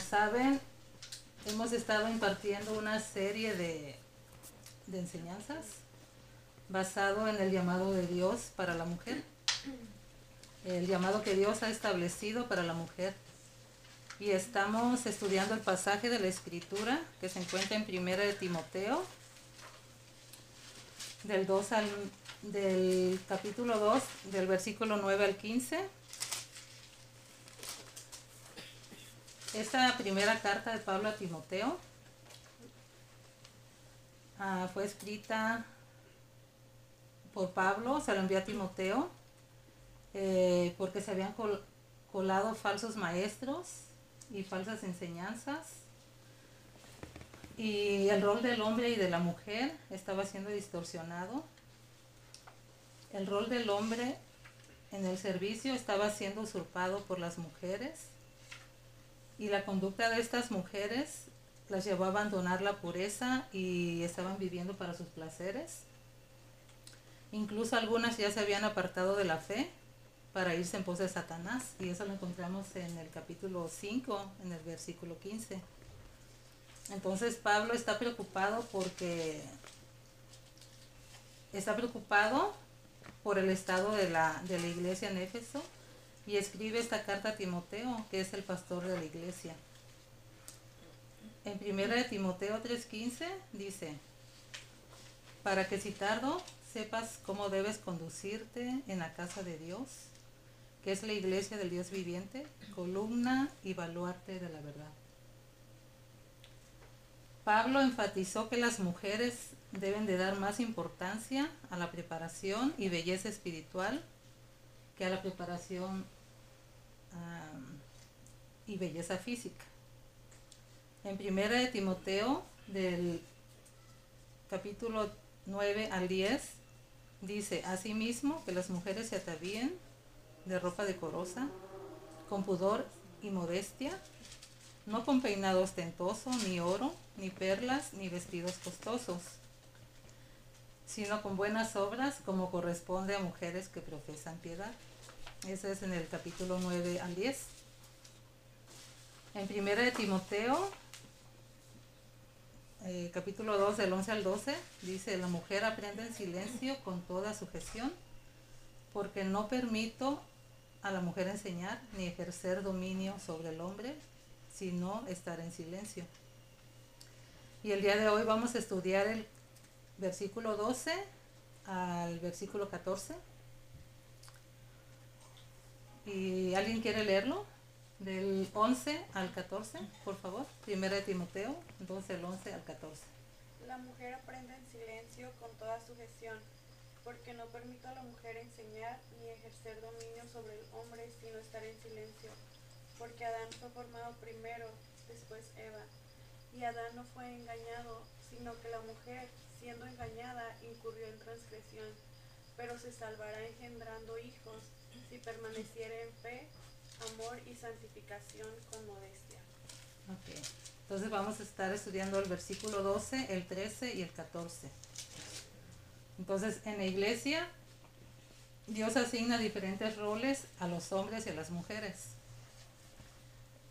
saben, hemos estado impartiendo una serie de, enseñanzas basado en el llamado de Dios para la mujer, el llamado que Dios ha establecido para la mujer. Y estamos estudiando el pasaje de la escritura que se encuentra en Primera de Timoteo, del 2 al del capítulo 2, del versículo 9 al 15. Esta primera carta de Pablo a Timoteo ah, fue escrita por Pablo, se lo envió a Timoteo, eh, porque se habían colado falsos maestros y falsas enseñanzas. Y el rol del hombre y de la mujer estaba siendo distorsionado. El rol del hombre en el servicio estaba siendo usurpado por las mujeres y la conducta de estas mujeres las llevó a abandonar la pureza y estaban viviendo para sus placeres. Incluso algunas ya se habían apartado de la fe para irse en pos de Satanás y eso lo encontramos en el capítulo 5, en el versículo 15. Entonces Pablo está preocupado porque está preocupado por el estado de la, de la iglesia en Éfeso y escribe esta carta a Timoteo, que es el pastor de la iglesia. En primera de Timoteo 3:15 dice, para que si tardo sepas cómo debes conducirte en la casa de Dios, que es la iglesia del Dios viviente, columna y baluarte de la verdad. Pablo enfatizó que las mujeres deben de dar más importancia a la preparación y belleza espiritual que a la preparación y belleza física. En primera de Timoteo, del capítulo 9 al 10, dice, asimismo que las mujeres se atavíen de ropa decorosa, con pudor y modestia, no con peinado ostentoso, ni oro, ni perlas, ni vestidos costosos, sino con buenas obras como corresponde a mujeres que profesan piedad. Eso es en el capítulo 9 al 10. En primera de Timoteo, eh, capítulo 2 del 11 al 12, dice, la mujer aprende en silencio con toda sujeción, porque no permito a la mujer enseñar ni ejercer dominio sobre el hombre, sino estar en silencio. Y el día de hoy vamos a estudiar el versículo 12 al versículo 14. ¿Y alguien quiere leerlo? Del 11 al 14, por favor. Primera de Timoteo, entonces el 11 al 14. La mujer aprende en silencio con toda sujeción, porque no permito a la mujer enseñar ni ejercer dominio sobre el hombre, sino estar en silencio. Porque Adán fue formado primero, después Eva. Y Adán no fue engañado, sino que la mujer, siendo engañada, incurrió en transgresión, pero se salvará engendrando hijos si permaneciere en fe, amor y santificación con modestia. Ok, entonces vamos a estar estudiando el versículo 12, el 13 y el 14. Entonces, en la iglesia, Dios asigna diferentes roles a los hombres y a las mujeres.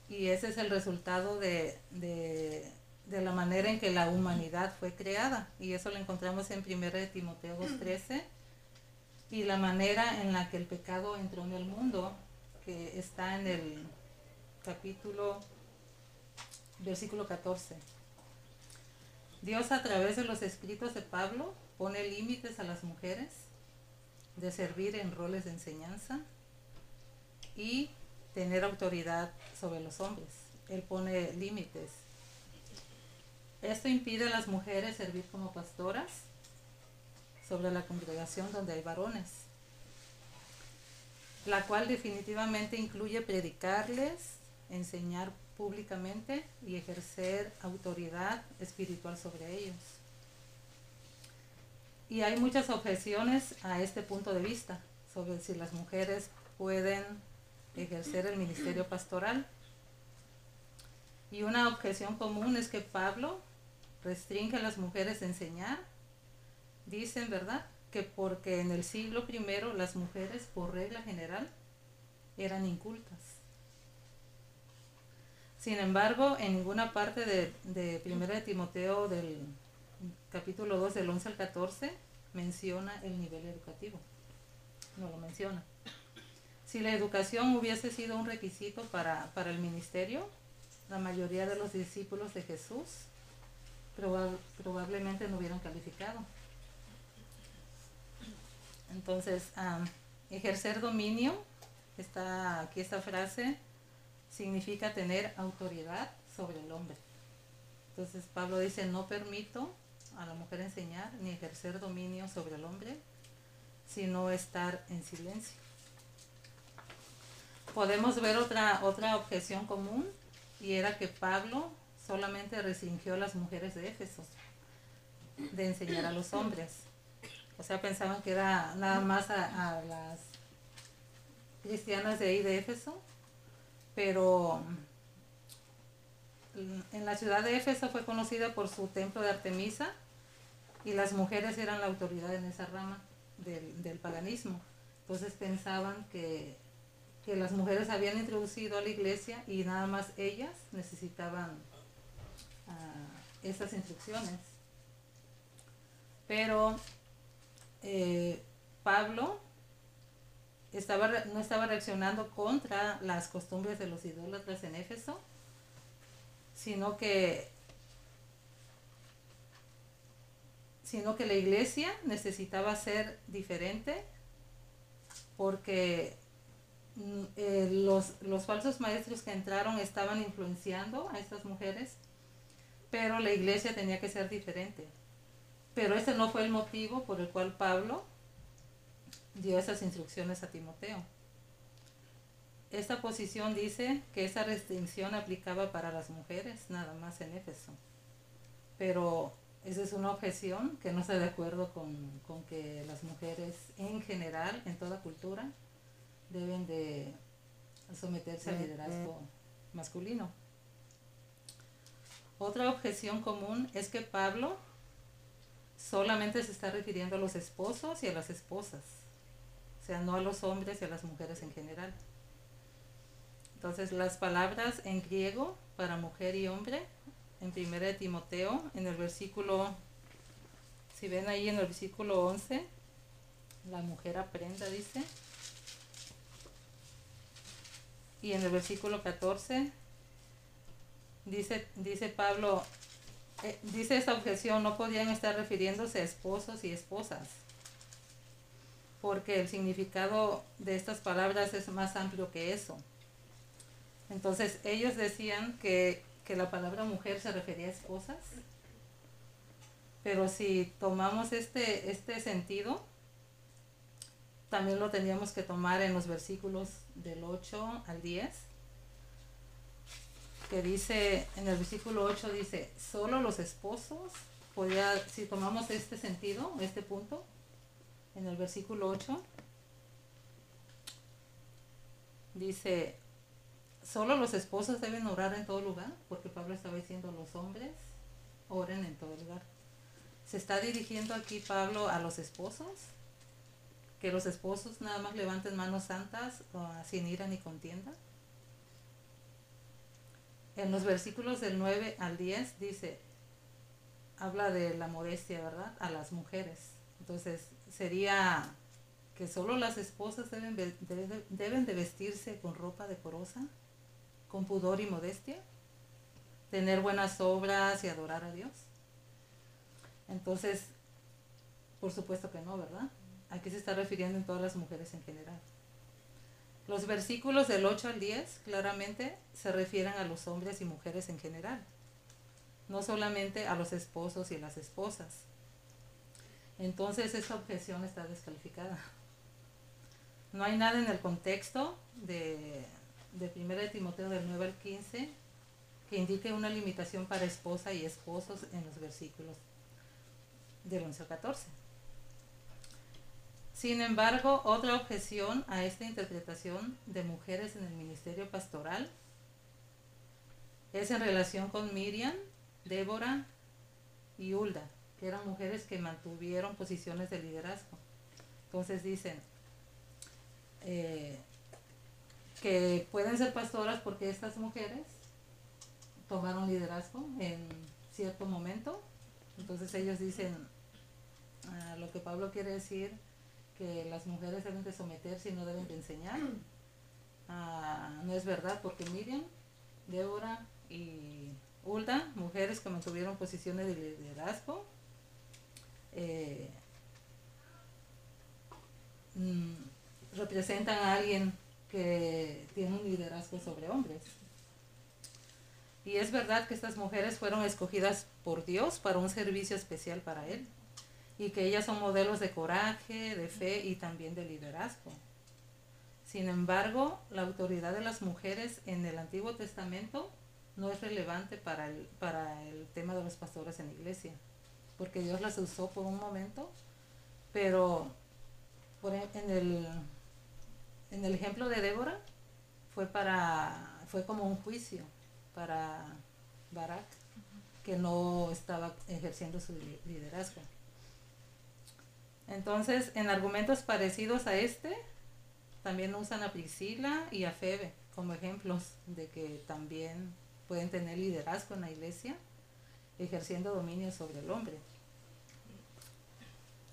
Y ese es el resultado de, de, de la manera en que la humanidad fue creada. Y eso lo encontramos en 1 Timoteo 2.13 y la manera en la que el pecado entró en el mundo, que está en el capítulo, versículo 14. Dios a través de los escritos de Pablo pone límites a las mujeres de servir en roles de enseñanza y tener autoridad sobre los hombres. Él pone límites. Esto impide a las mujeres servir como pastoras sobre la congregación donde hay varones, la cual definitivamente incluye predicarles, enseñar públicamente y ejercer autoridad espiritual sobre ellos. Y hay muchas objeciones a este punto de vista sobre si las mujeres pueden ejercer el ministerio pastoral. Y una objeción común es que Pablo restringe a las mujeres a enseñar dicen, ¿verdad? Que porque en el siglo I las mujeres, por regla general, eran incultas. Sin embargo, en ninguna parte de, de 1 de Timoteo del capítulo 2 del 11 al 14 menciona el nivel educativo. No lo menciona. Si la educación hubiese sido un requisito para, para el ministerio, la mayoría de los discípulos de Jesús probablemente no hubieran calificado. Entonces, ejercer dominio, está aquí esta frase, significa tener autoridad sobre el hombre. Entonces Pablo dice, no permito a la mujer enseñar ni ejercer dominio sobre el hombre, sino estar en silencio. Podemos ver otra, otra objeción común y era que Pablo solamente restringió a las mujeres de Éfeso de enseñar a los hombres. O sea, pensaban que era nada más a, las cristianas de ahí de Éfeso, pero en la ciudad de Éfeso fue conocida por su templo de Artemisa y las mujeres eran la autoridad en esa rama del, del paganismo. Entonces pensaban que, que, las mujeres habían introducido a la iglesia y nada más ellas necesitaban uh, esas instrucciones. Pero eh, Pablo no estaba reaccionando contra las costumbres de los idólatras en Éfeso, sino que sino que la iglesia necesitaba ser diferente porque mm, eh, los, los, falsos maestros que entraron estaban influenciando a estas mujeres, pero la iglesia tenía que ser diferente. Pero ese no fue el motivo por el cual Pablo dio esas instrucciones a Timoteo. Esta posición dice que esa restricción aplicaba para las mujeres, nada más en Éfeso. Pero esa es una objeción que no está de acuerdo con, que las mujeres en general, en toda cultura, deben de someterse al liderazgo masculino. Otra objeción común es que Pablo solamente se está refiriendo a los esposos y a las esposas, o sea, no a los hombres y a las mujeres en general. Entonces, las palabras en griego para mujer y hombre en 1 de Timoteo, en el versículo, si ven ahí en el versículo 11, la mujer aprenda, dice. Y en el versículo 14, dice, dice Pablo, eh, dice esta objeción, no podían estar refiriéndose a esposos y esposas, porque el significado de estas palabras es más amplio que eso. Entonces ellos decían que que la palabra mujer se refería a esposas. Pero si tomamos este, este sentido, también lo tendríamos que tomar en los versículos del 8 al 10, que dice, en el versículo 8 dice, solo los esposos, podía, si tomamos este sentido, este punto, en el versículo 8, dice, solo los esposos deben orar en todo lugar, porque Pablo estaba diciendo los hombres oren en todo lugar. Se está dirigiendo aquí Pablo a los esposos, que los esposos nada más levanten manos santas sin ira ni contienda. En los versículos del 9 al 10 dice, habla de la modestia, ¿verdad? A las mujeres. Entonces sería que solo las esposas deben, deben de vestirse con ropa decorosa con pudor y modestia, tener buenas obras y adorar a Dios. Entonces, por supuesto que no, ¿verdad? Aquí se está refiriendo en todas las mujeres en general. Los versículos del 8 al 10 claramente se refieren a los hombres y mujeres en general, no solamente a los esposos y las esposas. Entonces esta objeción está descalificada. No hay nada en el contexto de de 1 de Timoteo del 9 al 15 que indique una limitación para esposa y esposos en los versículos del 11 al 14. Sin embargo, otra objeción a esta interpretación de mujeres en el ministerio pastoral es en relación con Miriam, Débora y Hulda, que eran mujeres que mantuvieron posiciones de liderazgo. Entonces dicen, eh, que pueden ser pastoras porque estas mujeres tomaron liderazgo en cierto momento. Entonces ellos dicen, ah, lo que Pablo quiere decir, que las mujeres deben de someterse y no deben de enseñar. Ah, no es verdad, porque Miriam, Débora y Hulda, mujeres que mantuvieron posiciones de liderazgo, eh, mm, representan a alguien que tiene un liderazgo sobre hombres. Y es verdad que estas mujeres fueron escogidas por Dios para un servicio especial para Él. Y que ellas son modelos de coraje, de fe y también de liderazgo. Sin embargo, la autoridad de las mujeres en el Antiguo Testamento no es relevante para el, para el tema de los pastores en la iglesia. Porque Dios las usó por un momento, pero en, el, en el ejemplo de Débora fue, para, fue como un juicio para Barak, que no estaba ejerciendo su liderazgo. Entonces, en argumentos parecidos a este, también usan a Priscila y a Febe como ejemplos de que también pueden tener liderazgo en la iglesia, ejerciendo dominio sobre el hombre.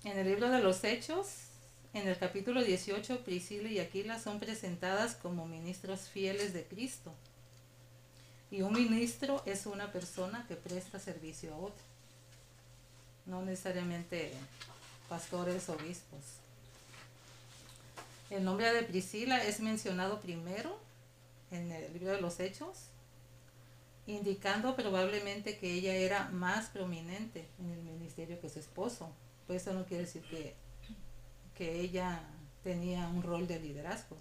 En el libro de los Hechos, en el capítulo 18, Priscila y Aquila son presentadas como ministros fieles de Cristo y un ministro es una persona que presta servicio a otro, no necesariamente pastores obispos. El nombre de Priscila es mencionado primero en el libro de los Hechos, indicando probablemente que ella era más prominente en el ministerio que su esposo. Pues eso no quiere decir que, que ella tenía un rol de liderazgo.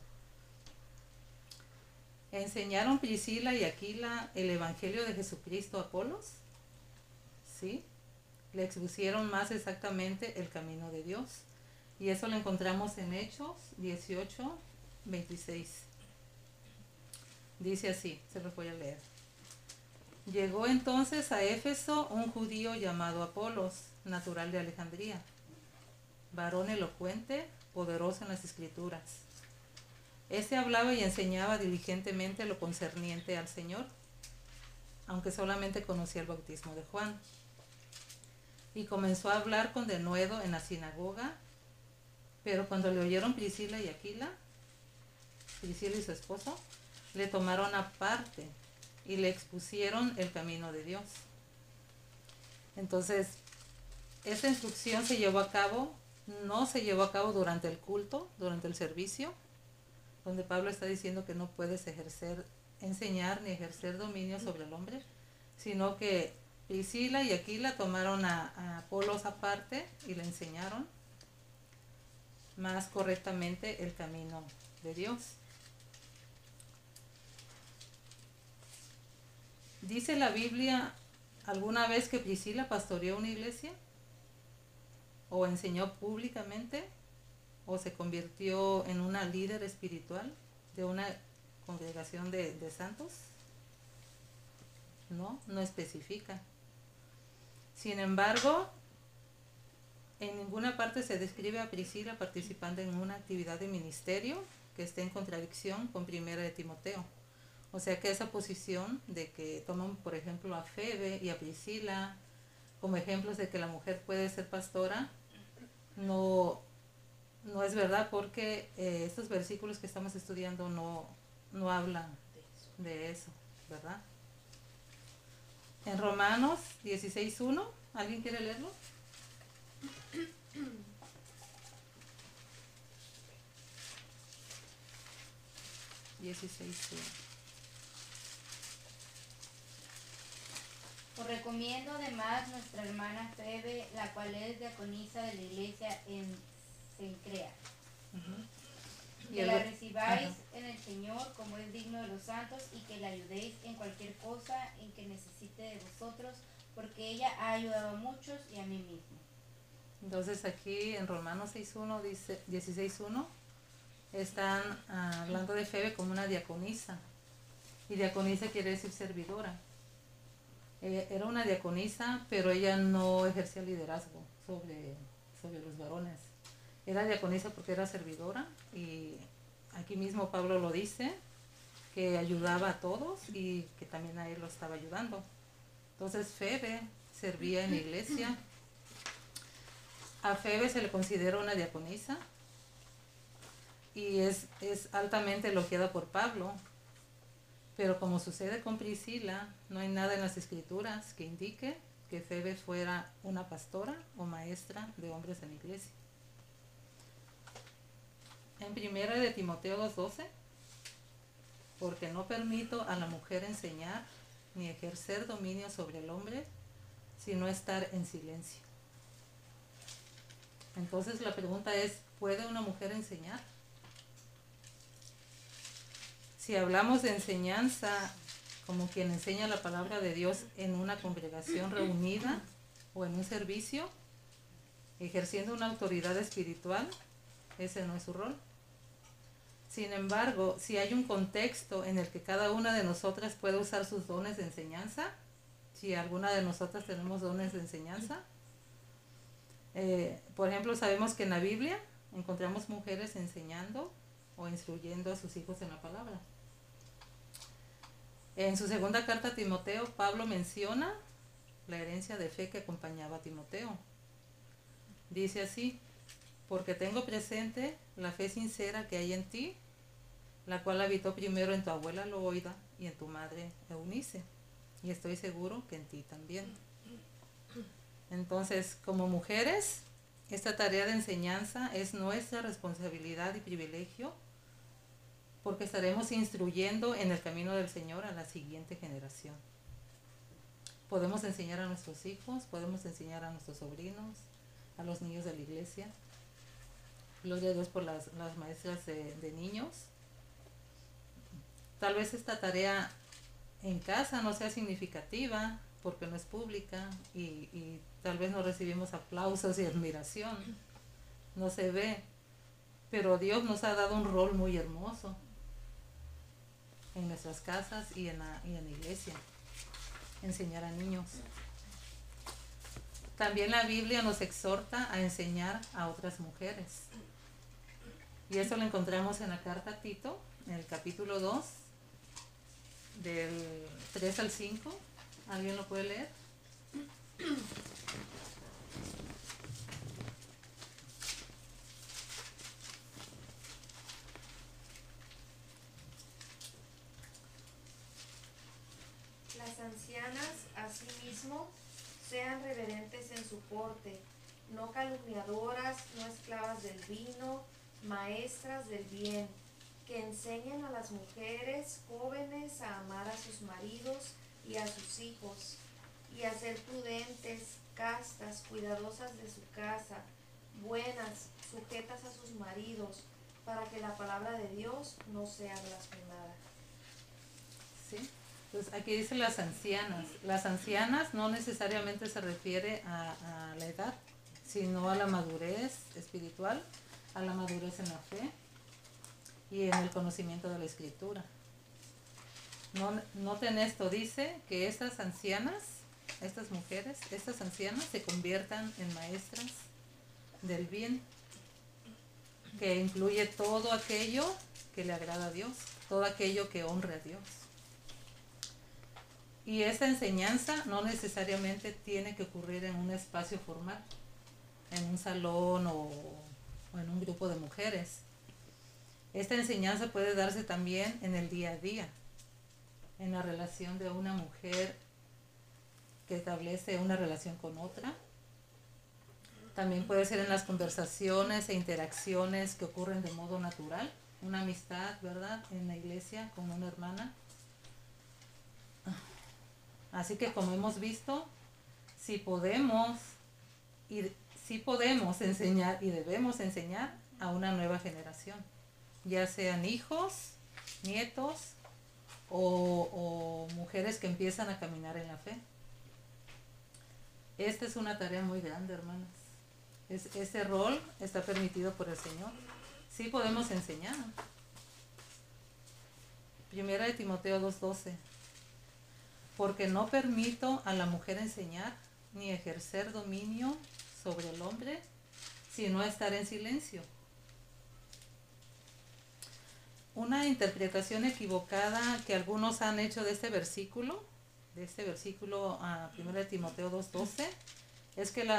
¿Enseñaron Priscila y Aquila el Evangelio de Jesucristo a Apolos? Sí. Le expusieron más exactamente el camino de Dios. Y eso lo encontramos en Hechos 18, 26. Dice así, se los voy a leer. Llegó entonces a Éfeso un judío llamado Apolos, natural de Alejandría, varón elocuente, poderoso en las escrituras este hablaba y enseñaba diligentemente lo concerniente al Señor, aunque solamente conocía el bautismo de Juan. Y comenzó a hablar con denuedo en la sinagoga, pero cuando le oyeron Priscila y Aquila, Priscila y su esposo, le tomaron aparte y le expusieron el camino de Dios. Entonces, esta instrucción se llevó a cabo, no se llevó a cabo durante el culto, durante el servicio, donde Pablo está diciendo que no puedes ejercer, enseñar ni ejercer dominio sobre el hombre, sino que Priscila y Aquila tomaron a, Apolos aparte y le enseñaron más correctamente el camino de Dios. ¿Dice la Biblia alguna vez que Priscila pastoreó una iglesia? ¿O enseñó públicamente? o se convirtió en una líder espiritual de una congregación de, santos? No, no especifica. Sin embargo, en ninguna parte se describe a Priscila participando en una actividad de ministerio que esté en contradicción con Primera de Timoteo. O sea que esa posición de que toman, por ejemplo, a Febe y a Priscila como ejemplos de que la mujer puede ser pastora, no, no es verdad porque eh, estos versículos que estamos estudiando no, no hablan de eso, ¿verdad? En Romanos 16.1, ¿alguien quiere leerlo? Dieciséis Os recomiendo además nuestra hermana Febe, la cual es diaconisa de la iglesia en se crea. Que la recibáis en el Señor como es digno de los santos y que la ayudéis en cualquier cosa en que necesite de vosotros, porque ella ha ayudado a muchos y a mí mismo. Entonces aquí en Romanos 6.1 dice, 16.1 están ah, hablando de Febe como una diaconisa. Y diaconisa quiere decir servidora. Eh, era una diaconisa, pero ella no ejercía liderazgo sobre, sobre los varones. Era diaconisa porque era servidora y aquí mismo Pablo lo dice, que ayudaba a todos y que también a él lo estaba ayudando. Entonces Febe servía en la iglesia. A Febe se le considera una diaconisa y es, es altamente elogiada por Pablo. Pero como sucede con Priscila, no hay nada en las escrituras que indique que Febe fuera una pastora o maestra de hombres en la iglesia. En primera de Timoteo 2.12 porque no permito a la mujer enseñar ni ejercer dominio sobre el hombre, sino estar en silencio. Entonces la pregunta es, ¿puede una mujer enseñar? Si hablamos de enseñanza como quien enseña la palabra de Dios en una congregación reunida o en un servicio, ejerciendo una autoridad espiritual, ese no es su rol. Sin embargo, si hay un contexto en el que cada una de nosotras puede usar sus dones de enseñanza, si alguna de nosotras tenemos dones de enseñanza, eh, por ejemplo, sabemos que en la Biblia encontramos mujeres enseñando o instruyendo a sus hijos en la palabra. En su segunda carta a Timoteo, Pablo menciona la herencia de fe que acompañaba a Timoteo. Dice así, porque tengo presente la fe sincera que hay en ti la cual habitó primero en tu abuela Loida y en tu madre Eunice. Y estoy seguro que en ti también. Entonces, como mujeres, esta tarea de enseñanza es nuestra responsabilidad y privilegio porque estaremos instruyendo en el camino del Señor a la siguiente generación. Podemos enseñar a nuestros hijos, podemos enseñar a nuestros sobrinos, a los niños de la iglesia. Gloria a Dios por las, maestras de niños Tal vez esta tarea en casa no sea significativa porque no es pública y, tal vez no recibimos aplausos y admiración. No se ve. Pero Dios nos ha dado un rol muy hermoso en nuestras casas y en la, y en la iglesia. Enseñar a niños. También la Biblia nos exhorta a enseñar a otras mujeres. Y eso lo encontramos en la carta a Tito, en el capítulo 2, del 3 al 5. ¿Alguien lo puede leer? Las ancianas, asimismo, sean reverentes en su porte, no calumniadoras, no esclavas del vino, maestras del bien que enseñen a las mujeres jóvenes a amar a sus maridos y a sus hijos, y a ser prudentes, castas, cuidadosas de su casa, buenas, sujetas a sus maridos, para que la palabra de Dios no sea blasfemada. Sí, pues aquí dice las ancianas. Las ancianas no necesariamente se refiere a, a la edad, sino a la madurez espiritual, a la madurez en la fe y en el conocimiento de la escritura. No, noten esto, dice que estas ancianas, estas mujeres, estas ancianas se conviertan en maestras del bien, que incluye todo aquello que le agrada a Dios, todo aquello que honre a Dios. Y esta enseñanza no necesariamente tiene que ocurrir en un espacio formal, en un salón o en un grupo de mujeres esta enseñanza puede darse también en el día a día, en la relación de una mujer que establece una relación con otra. También puede ser en las conversaciones e interacciones que ocurren de modo natural, una amistad, ¿verdad? En la iglesia con una hermana. Así que como hemos visto, si podemos si podemos enseñar y debemos enseñar a una nueva generación ya sean hijos, nietos o, mujeres que empiezan a caminar en la fe. Esta es una tarea muy grande, hermanas. Es, ese rol está permitido por el Señor. Sí podemos enseñar. Primera de Timoteo 2.12. Porque no permito a la mujer enseñar ni ejercer dominio sobre el hombre, sino estar en silencio una interpretación equivocada que algunos han hecho de este versículo, de este versículo a 1 Timoteo 2.12, es que,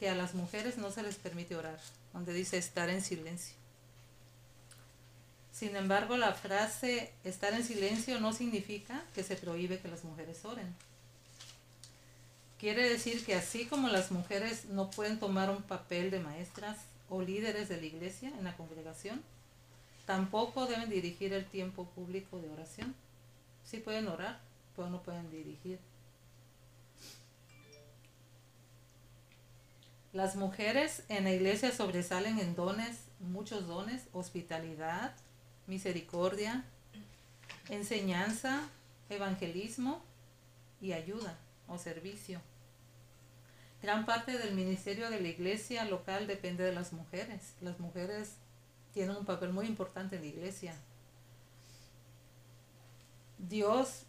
que a las mujeres no se les permite orar, donde dice estar en silencio. Sin embargo, la frase estar en silencio no significa que se prohíbe que las mujeres oren. Quiere decir que así como las mujeres no pueden tomar un papel de maestras o líderes de la iglesia en la congregación, tampoco deben dirigir el tiempo público de oración. Sí pueden orar, pero no pueden dirigir. Las mujeres en la iglesia sobresalen en dones, muchos dones, hospitalidad, misericordia, enseñanza, evangelismo y ayuda o servicio. Gran parte del ministerio de la iglesia local depende de las mujeres. Las mujeres tienen un papel muy importante en la iglesia. Dios,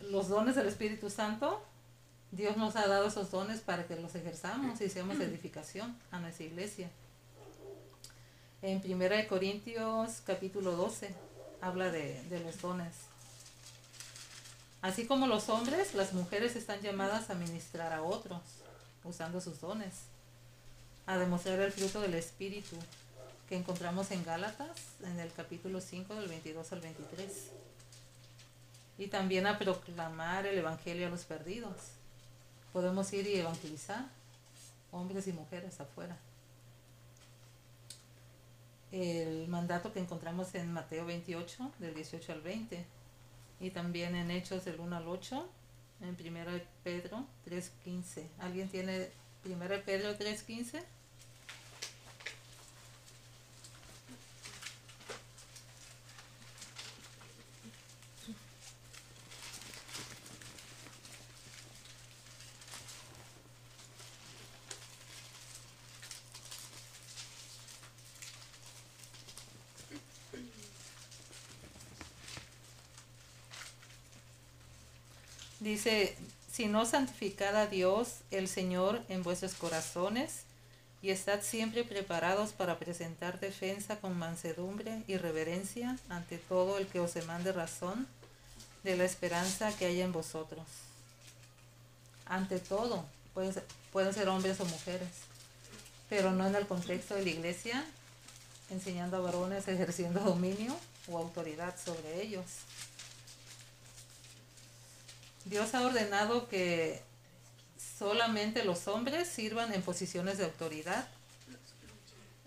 los dones del Espíritu Santo, Dios nos ha dado esos dones para que los ejerzamos y seamos edificación a nuestra iglesia. En 1 Corintios capítulo 12 habla de, de los dones. Así como los hombres, las mujeres están llamadas a ministrar a otros, usando sus dones, a demostrar el fruto del Espíritu que encontramos en Gálatas, en el capítulo 5 del 22 al 23. Y también a proclamar el Evangelio a los perdidos. Podemos ir y evangelizar, hombres y mujeres afuera el mandato que encontramos en Mateo 28, del 18 al 20, y también en Hechos del 1 al 8, en 1 Pedro 3.15. ¿Alguien tiene 1 Pedro 3.15? Dice, si no santificad a Dios, el Señor, en vuestros corazones, y estad siempre preparados para presentar defensa con mansedumbre y reverencia ante todo el que os demande razón de la esperanza que hay en vosotros. Ante todo, pueden ser, pueden ser hombres o mujeres, pero no en el contexto de la iglesia, enseñando a varones ejerciendo dominio o autoridad sobre ellos. Dios ha ordenado que solamente los hombres sirvan en posiciones de autoridad,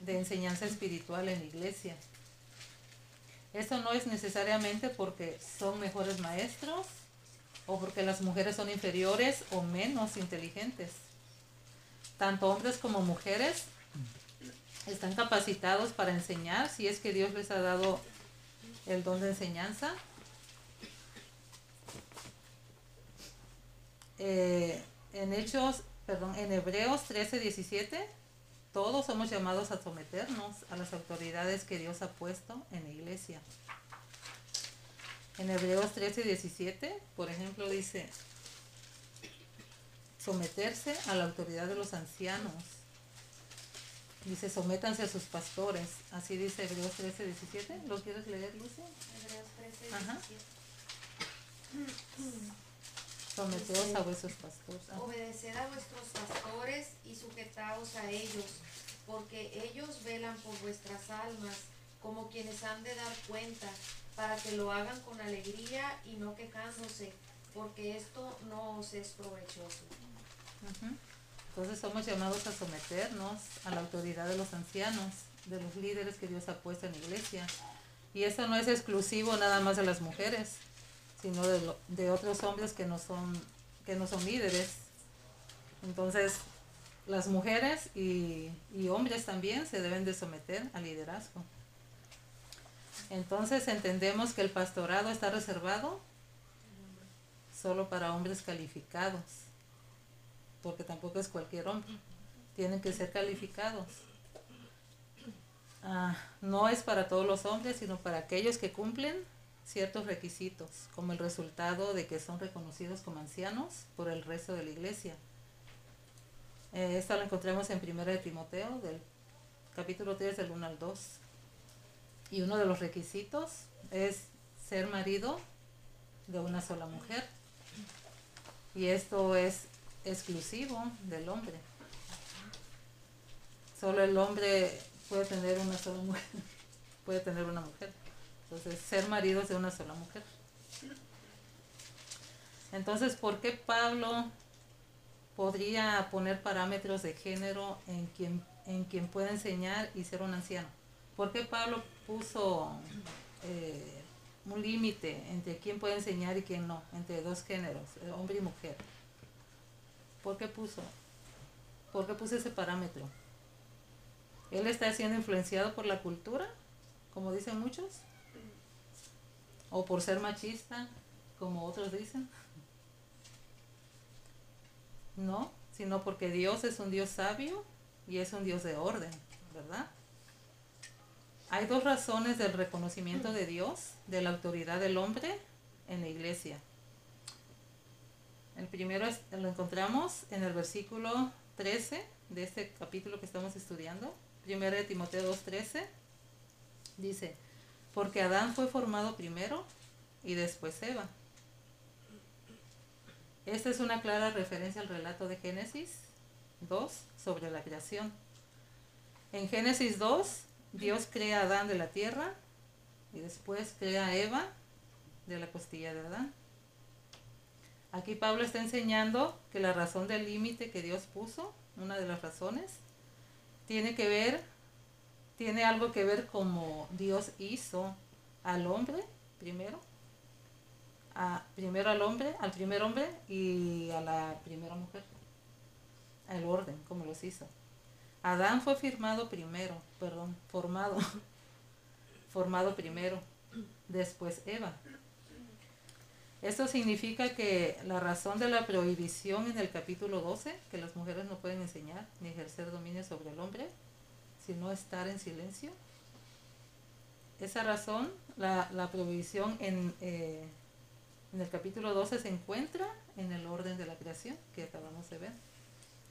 de enseñanza espiritual en la iglesia. Esto no es necesariamente porque son mejores maestros o porque las mujeres son inferiores o menos inteligentes. Tanto hombres como mujeres están capacitados para enseñar si es que Dios les ha dado el don de enseñanza Eh, en Hechos, perdón, en Hebreos 13, 17, todos somos llamados a someternos a las autoridades que Dios ha puesto en la iglesia. En Hebreos 13, 17, por ejemplo, dice, someterse a la autoridad de los ancianos. Dice, sométanse a sus pastores. Así dice Hebreos 13, 17. ¿Lo quieres leer, Lucy? Hebreos 13, 17. Someteos a vuestros pastores. Obedeced a vuestros pastores y sujetaos a ellos, porque ellos velan por vuestras almas, como quienes han de dar cuenta, para que lo hagan con alegría y no quejándose, porque esto no os es provechoso. Entonces somos llamados a someternos a la autoridad de los ancianos, de los líderes que Dios ha puesto en la iglesia. Y eso no es exclusivo nada más de las mujeres sino de, de otros hombres que no son que no son líderes. Entonces, las mujeres y, y, hombres también se deben de someter al liderazgo. Entonces entendemos que el pastorado está reservado solo para hombres calificados, porque tampoco es cualquier hombre, tienen que ser calificados. Ah, no es para todos los hombres, sino para aquellos que cumplen ciertos requisitos, como el resultado de que son reconocidos como ancianos por el resto de la iglesia. Eh, esto lo encontramos en 1 de Timoteo, del capítulo 3, del 1 al 2. Y uno de los requisitos es ser marido de una sola mujer. Y esto es exclusivo del hombre. Solo el hombre puede tener una sola mujer, puede tener una mujer. Entonces, ser maridos de una sola mujer. Entonces, ¿por qué Pablo podría poner parámetros de género en quien, en quien puede enseñar y ser un anciano? ¿Por qué Pablo puso eh, un límite entre quién puede enseñar y quién no, entre dos géneros, eh, hombre y mujer? ¿Por qué puso? ¿Por qué puso ese parámetro? ¿Él está siendo influenciado por la cultura, como dicen muchos? ¿O por ser machista, como otros dicen? No, sino porque Dios es un Dios sabio y es un Dios de orden, ¿verdad? Hay dos razones del reconocimiento de Dios, de la autoridad del hombre en la iglesia. El primero es, lo encontramos en el versículo 13 de este capítulo que estamos estudiando. Primero de Timoteo 2.13. Dice, porque Adán fue formado primero y después Eva. Esta es una clara referencia al relato de Génesis 2 sobre la creación. En Génesis 2, Dios crea a Adán de la tierra y después crea a Eva de la costilla de Adán. Aquí Pablo está enseñando que la razón del límite que Dios puso, una de las razones, tiene que ver, tiene algo que ver como Dios hizo al hombre primero, a, primero al hombre, al primer hombre y a la primera mujer, el orden, como los hizo. Adán fue firmado primero, perdón, formado, formado primero, después Eva. Esto significa que la razón de la prohibición en el capítulo 12, que las mujeres no pueden enseñar ni ejercer dominio sobre el hombre, sino estar en silencio, esa razón, la, prohibición en, eh, en el capítulo 12 se encuentra en el orden de la creación que acabamos de ver.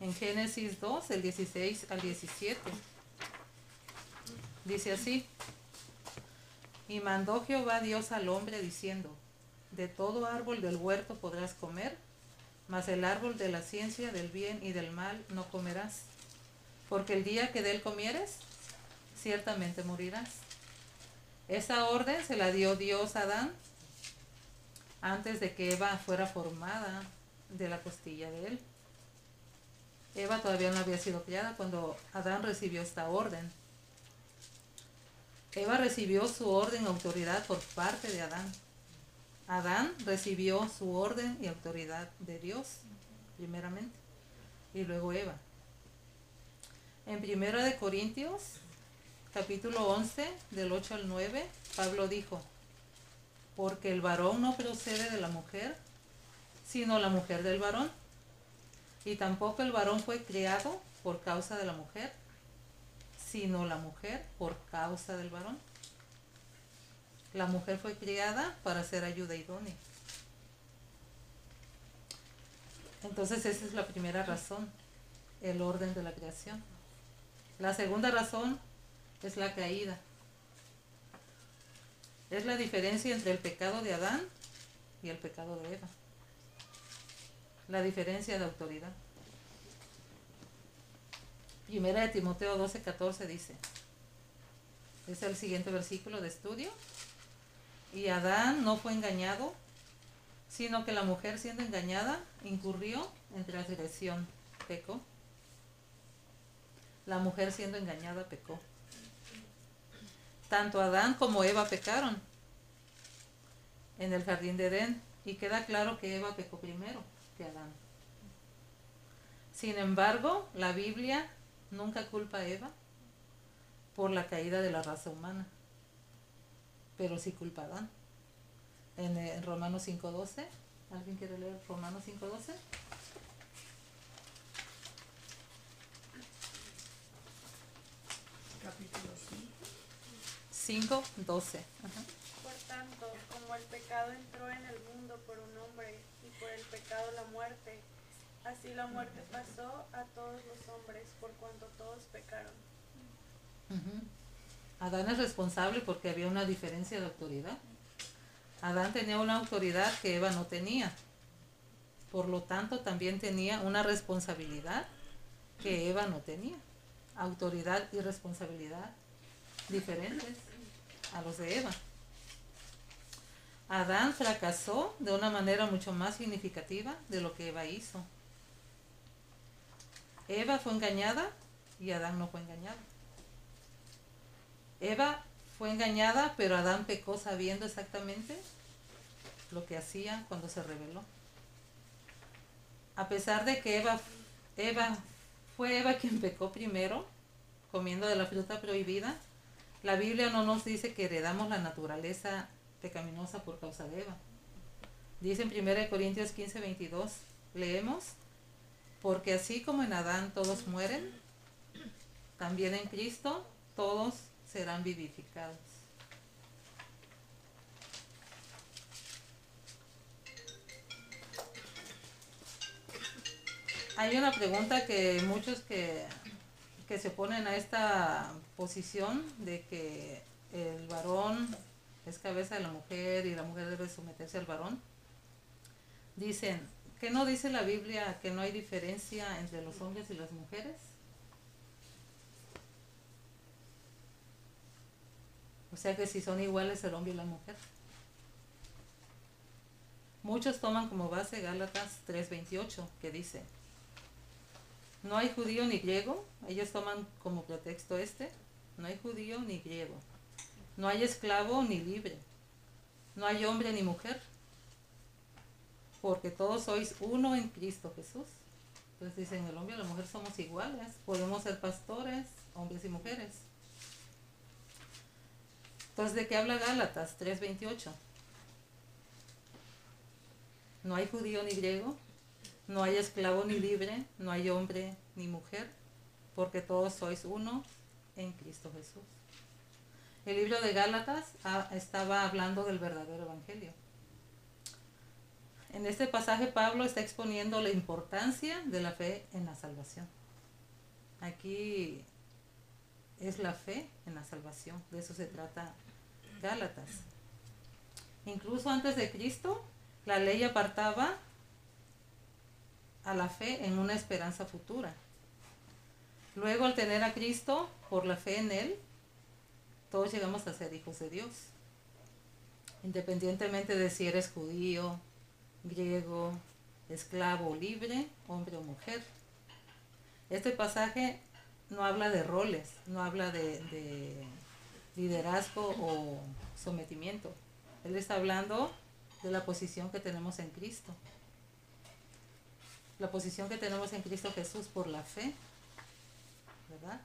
En Génesis 2, el 16 al 17. Dice así, y mandó Jehová Dios al hombre diciendo, de todo árbol del huerto podrás comer, mas el árbol de la ciencia del bien y del mal no comerás, porque el día que de él comieres, ciertamente morirás. Esa orden se la dio Dios a Adán antes de que Eva fuera formada de la costilla de él. Eva todavía no había sido criada cuando Adán recibió esta orden. Eva recibió su orden y autoridad por parte de Adán. Adán recibió su orden y autoridad de Dios, primeramente, y luego Eva. En 1 de Corintios, capítulo 11, del 8 al 9, Pablo dijo, porque el varón no procede de la mujer, sino la mujer del varón, y tampoco el varón fue criado por causa de la mujer, sino la mujer por causa del varón. La mujer fue criada para ser ayuda idónea. Entonces esa es la primera razón, el orden de la creación. La segunda razón es la caída. Es la diferencia entre el pecado de Adán y el pecado de Eva. La diferencia de autoridad. Primera de Timoteo 12, 14 dice, es el siguiente versículo de estudio. Y Adán no fue engañado, sino que la mujer siendo engañada incurrió en transgresión, pecó. La mujer siendo engañada pecó. Tanto Adán como Eva pecaron en el jardín de Edén y queda claro que Eva pecó primero que Adán. Sin embargo, la Biblia nunca culpa a Eva por la caída de la raza humana pero sí culpa Adán. En, eh, Romanos 5.12, ¿alguien quiere leer Romanos 5.12? Capítulo 5. 12. Por tanto, como el pecado entró en el mundo por un hombre y por el pecado la muerte, así la muerte pasó a todos los hombres por cuanto todos pecaron. Adán es responsable porque había una diferencia de autoridad. Adán tenía una autoridad que Eva no tenía. Por lo tanto, también tenía una responsabilidad que Eva no tenía. Autoridad y responsabilidad diferentes a los de Eva. Adán fracasó de una manera mucho más significativa de lo que Eva hizo. Eva fue engañada y Adán no fue engañado. Eva fue engañada, pero Adán pecó sabiendo exactamente lo que hacía cuando se rebeló. A pesar de que Eva, Eva fue Eva quien pecó primero, comiendo de la fruta prohibida, la Biblia no nos dice que heredamos la naturaleza pecaminosa por causa de Eva. Dice en 1 Corintios 15, 22, leemos, porque así como en Adán todos mueren, también en Cristo todos serán vivificados. Hay una pregunta que muchos que, que se ponen a esta posición de que el varón es cabeza de la mujer y la mujer debe someterse al varón. Dicen, ¿qué no dice la Biblia que no hay diferencia entre los hombres y las mujeres? O sea que si son iguales el hombre y la mujer. Muchos toman como base Gálatas 3:28, que dice, no hay judío ni griego, ellos toman como pretexto este, no hay judío ni griego, no hay esclavo ni libre, no hay hombre ni mujer, porque todos sois uno en Cristo Jesús. Entonces dicen, el hombre y la mujer somos iguales, podemos ser pastores, hombres y mujeres. Entonces, ¿de qué habla Gálatas 3:28? No hay judío ni griego, no hay esclavo ni libre, no hay hombre ni mujer, porque todos sois uno en Cristo Jesús. El libro de Gálatas ah, estaba hablando del verdadero evangelio. En este pasaje Pablo está exponiendo la importancia de la fe en la salvación. Aquí es la fe en la salvación, de eso se trata Gálatas. Incluso antes de Cristo, la ley apartaba a la fe en una esperanza futura. Luego al tener a Cristo, por la fe en Él, todos llegamos a ser hijos de Dios. Independientemente de si eres judío, griego, esclavo, libre, hombre o mujer. Este pasaje no habla de roles, no habla de, liderazgo o sometimiento. Él está hablando de la posición que tenemos en Cristo. La posición que tenemos en Cristo Jesús por la fe. ¿Verdad?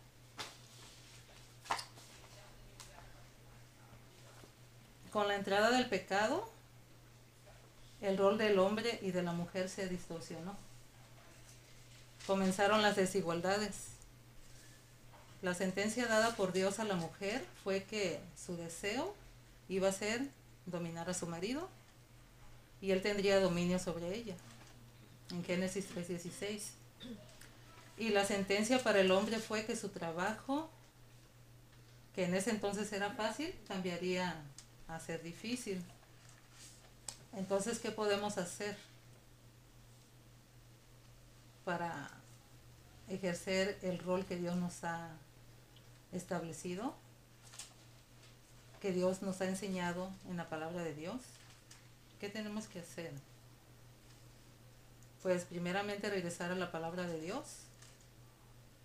con la entrada del pecado, el rol del hombre y de la mujer se distorsionó. Comenzaron las desigualdades. La sentencia dada por Dios a la mujer fue que su deseo iba a ser dominar a su marido y él tendría dominio sobre ella. En Génesis 3:16. Y la sentencia para el hombre fue que su trabajo, que en ese entonces era fácil, cambiaría a ser difícil. Entonces, ¿qué podemos hacer para ejercer el rol que Dios nos ha establecido? Que Dios nos ha enseñado en la palabra de Dios. ¿Qué tenemos que hacer? Pues primeramente regresar a la palabra de Dios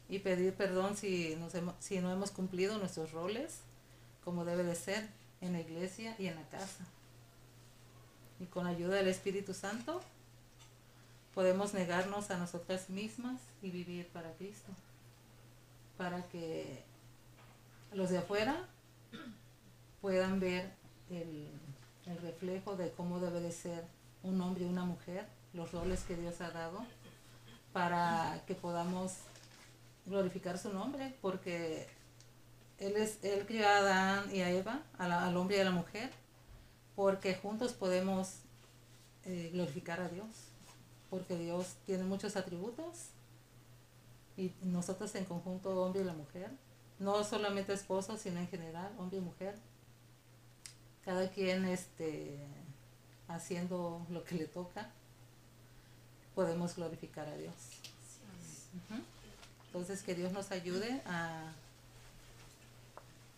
y pedir perdón si, si no hemos cumplido nuestros roles como debe de ser en la iglesia y en la casa. Y con ayuda del Espíritu Santo podemos negarnos a nosotras mismas y vivir para Cristo. Para que los de afuera puedan ver el, el reflejo de cómo debe de ser un hombre y una mujer, los roles que Dios ha dado, para que podamos glorificar su nombre, porque él, es, él crió a Adán y a Eva, al hombre y a la mujer, porque juntos podemos eh, glorificar a Dios, porque Dios tiene muchos atributos y nosotros en conjunto, hombre y la mujer, no solamente esposos, sino en general, hombre y mujer. Cada quien este, haciendo lo que le toca, podemos glorificar a Dios. Entonces, que Dios nos ayude a,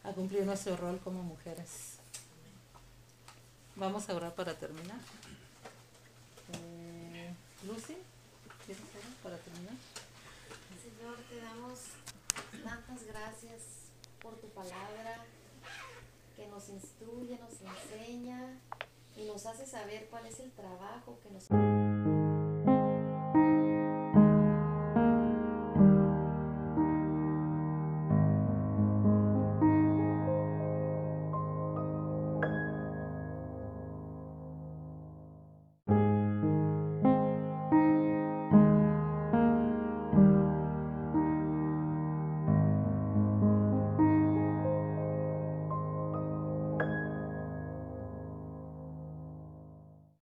a cumplir nuestro rol como mujeres. Vamos a orar para terminar. Eh, Lucy, ¿quieres orar para terminar? Señor, te damos tantas gracias por tu palabra que nos instruye, nos enseña y nos hace saber cuál es el trabajo que nos...